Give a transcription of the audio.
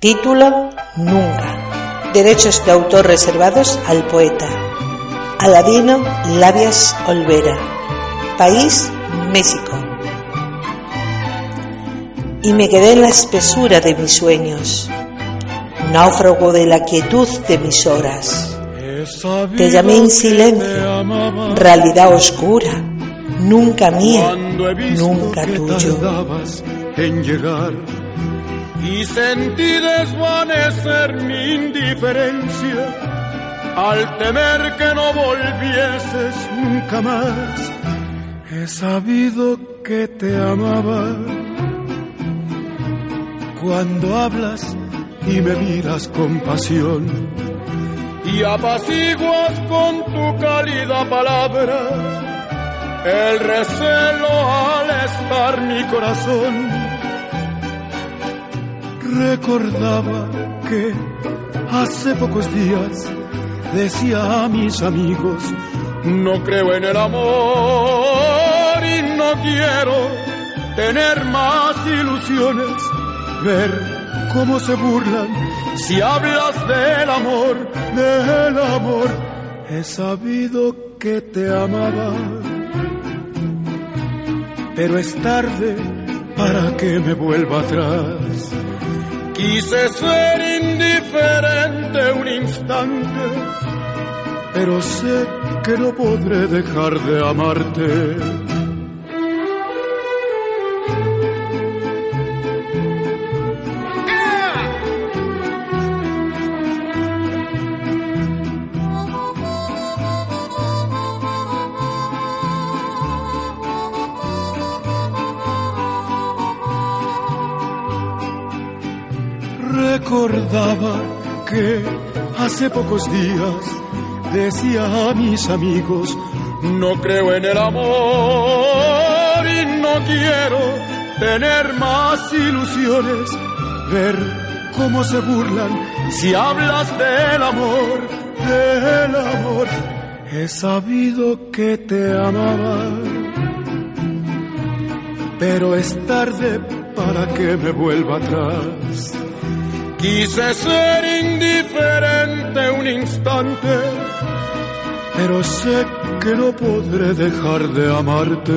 Título Nunca. Derechos de autor reservados al poeta. Aladino Labias Olvera. País México. Y me quedé en la espesura de mis sueños, náufrago de la quietud de mis horas. Te llamé en silencio, realidad oscura, nunca mía, nunca tuyo en llegar y sentí desvanecer mi indiferencia al temer que no volvieses nunca más. He sabido que te amaba cuando hablas y me miras con pasión y apaciguas con tu cálida palabra el recelo al estar mi corazón recordaba que hace pocos días decía a mis amigos, no creo en el amor y no quiero tener más ilusiones, ver cómo se burlan si hablas del amor, del amor. He sabido que te amaba, pero es tarde para que me vuelva atrás. Quise ser indiferente un instante, pero sé que no podré dejar de amarte. Recordaba que hace pocos días decía a mis amigos, no creo en el amor y no quiero tener más ilusiones, ver cómo se burlan si hablas del amor, del amor. He sabido que te amaba, pero es tarde para que me vuelva atrás. Quise ser indiferente un instante, pero sé que no podré dejar de amarte.